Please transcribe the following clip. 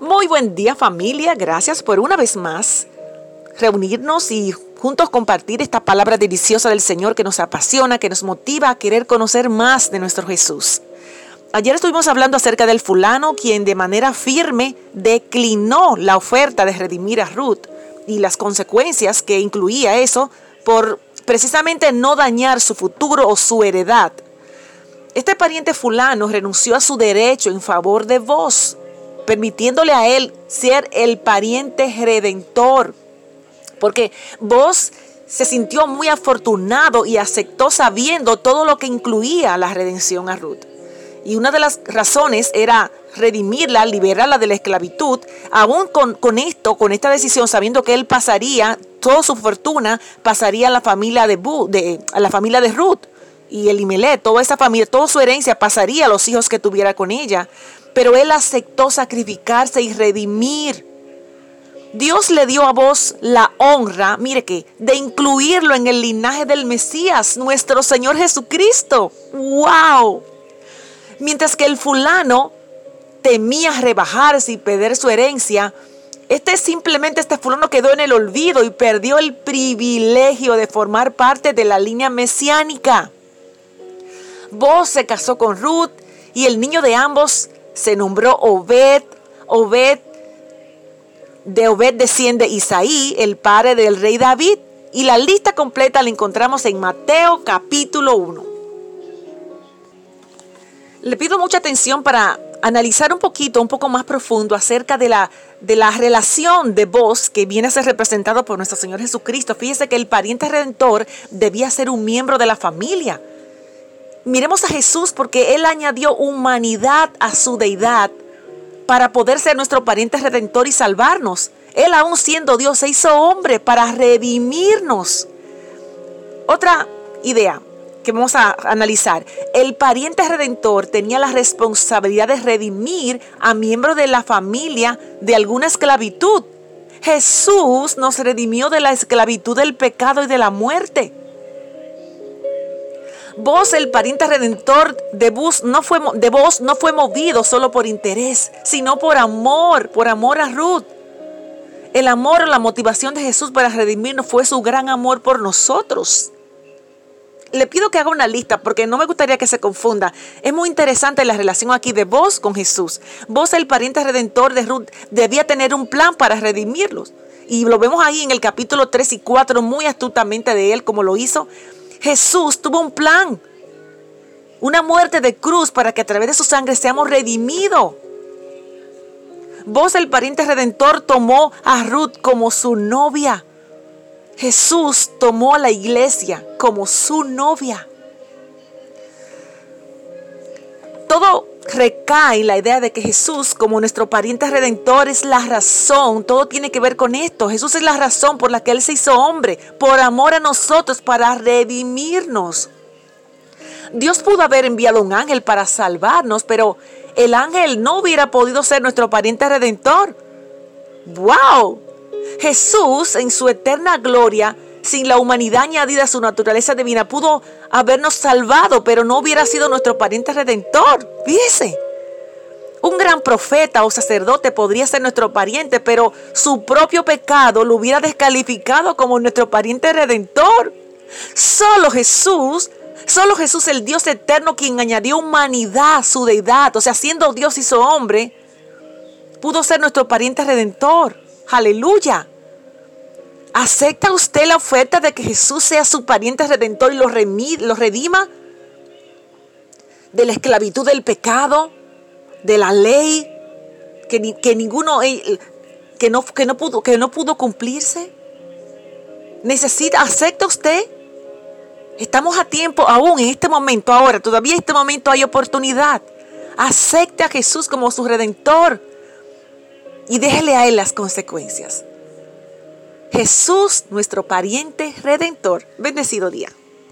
Muy buen día familia, gracias por una vez más reunirnos y juntos compartir esta palabra deliciosa del Señor que nos apasiona, que nos motiva a querer conocer más de nuestro Jesús. Ayer estuvimos hablando acerca del fulano quien de manera firme declinó la oferta de redimir a Ruth y las consecuencias que incluía eso por precisamente no dañar su futuro o su heredad. Este pariente fulano renunció a su derecho en favor de vos, permitiéndole a él ser el pariente redentor. Porque vos se sintió muy afortunado y aceptó sabiendo todo lo que incluía la redención a Ruth. Y una de las razones era redimirla, liberarla de la esclavitud, aún con, con, esto, con esta decisión, sabiendo que él pasaría, toda su fortuna pasaría a la familia de, de, la familia de Ruth y Elimelech, toda esa familia, toda su herencia pasaría a los hijos que tuviera con ella. Pero él aceptó sacrificarse y redimir. Dios le dio a vos la honra, mire que, de incluirlo en el linaje del Mesías, nuestro Señor Jesucristo. ¡Wow! Mientras que el fulano temía rebajarse y perder su herencia, este simplemente, este fulano quedó en el olvido y perdió el privilegio de formar parte de la línea mesiánica. Vos se casó con Ruth y el niño de ambos se nombró Obed. Obed, de Obed desciende Isaí, el padre del rey David. Y la lista completa la encontramos en Mateo capítulo 1. Le pido mucha atención para analizar un poquito, un poco más profundo acerca de la, de la relación de voz que viene a ser representado por nuestro Señor Jesucristo. Fíjese que el pariente redentor debía ser un miembro de la familia. Miremos a Jesús porque Él añadió humanidad a su deidad para poder ser nuestro pariente redentor y salvarnos. Él aún siendo Dios se hizo hombre para redimirnos. Otra idea que vamos a analizar. El pariente redentor tenía la responsabilidad de redimir a miembros de la familia de alguna esclavitud. Jesús nos redimió de la esclavitud del pecado y de la muerte. Vos, el pariente redentor de vos, no fue, movido solo por interés, sino por amor, por amor a Ruth. El amor o la motivación de Jesús para redimirnos fue su gran amor por nosotros le pido que haga una lista porque no me gustaría que se confunda. Es muy interesante la relación aquí de vos con Jesús. Vos, el pariente redentor de Ruth, debía tener un plan para redimirlos. Y lo vemos ahí en el capítulo 3 y 4 muy astutamente de él como lo hizo. Jesús tuvo un plan. Una muerte de cruz para que a través de su sangre seamos redimidos. Vos, el pariente redentor, tomó a Ruth como su novia. Jesús tomó a la iglesia como su novia. Todo recae la idea de que Jesús, como nuestro pariente redentor, es la razón. Todo tiene que ver con esto. Jesús es la razón por la que Él se hizo hombre, por amor a nosotros, para redimirnos. Dios pudo haber enviado un ángel para salvarnos, pero el ángel no hubiera podido ser nuestro pariente redentor. ¡Wow! Jesús en su eterna gloria, sin la humanidad añadida a su naturaleza divina, pudo habernos salvado, pero no hubiera sido nuestro pariente redentor. Fíjese. Un gran profeta o sacerdote podría ser nuestro pariente, pero su propio pecado lo hubiera descalificado como nuestro pariente redentor. Solo Jesús, solo Jesús, el Dios eterno, quien añadió humanidad a su deidad, o sea, siendo Dios hizo hombre, pudo ser nuestro pariente redentor. Aleluya. ¿Acepta usted la oferta de que Jesús sea su pariente redentor y lo, redima de la esclavitud del pecado, de la ley, que, que ninguno, eh, que no, que, no pudo, que no pudo cumplirse? ¿Necesita, acepta usted? Estamos a tiempo, aún en este momento, ahora, todavía en este momento hay oportunidad. Acepte a Jesús como su redentor y déjele a Él las consecuencias. Jesús, nuestro pariente redentor. Bendecido día.